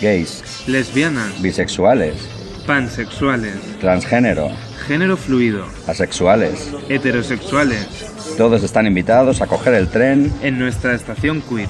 gays, lesbianas, bisexuales, pansexuales, transgénero, género fluido, asexuales. heterosexuales, Todos están invitados a coger el tren en nuestra estación queer.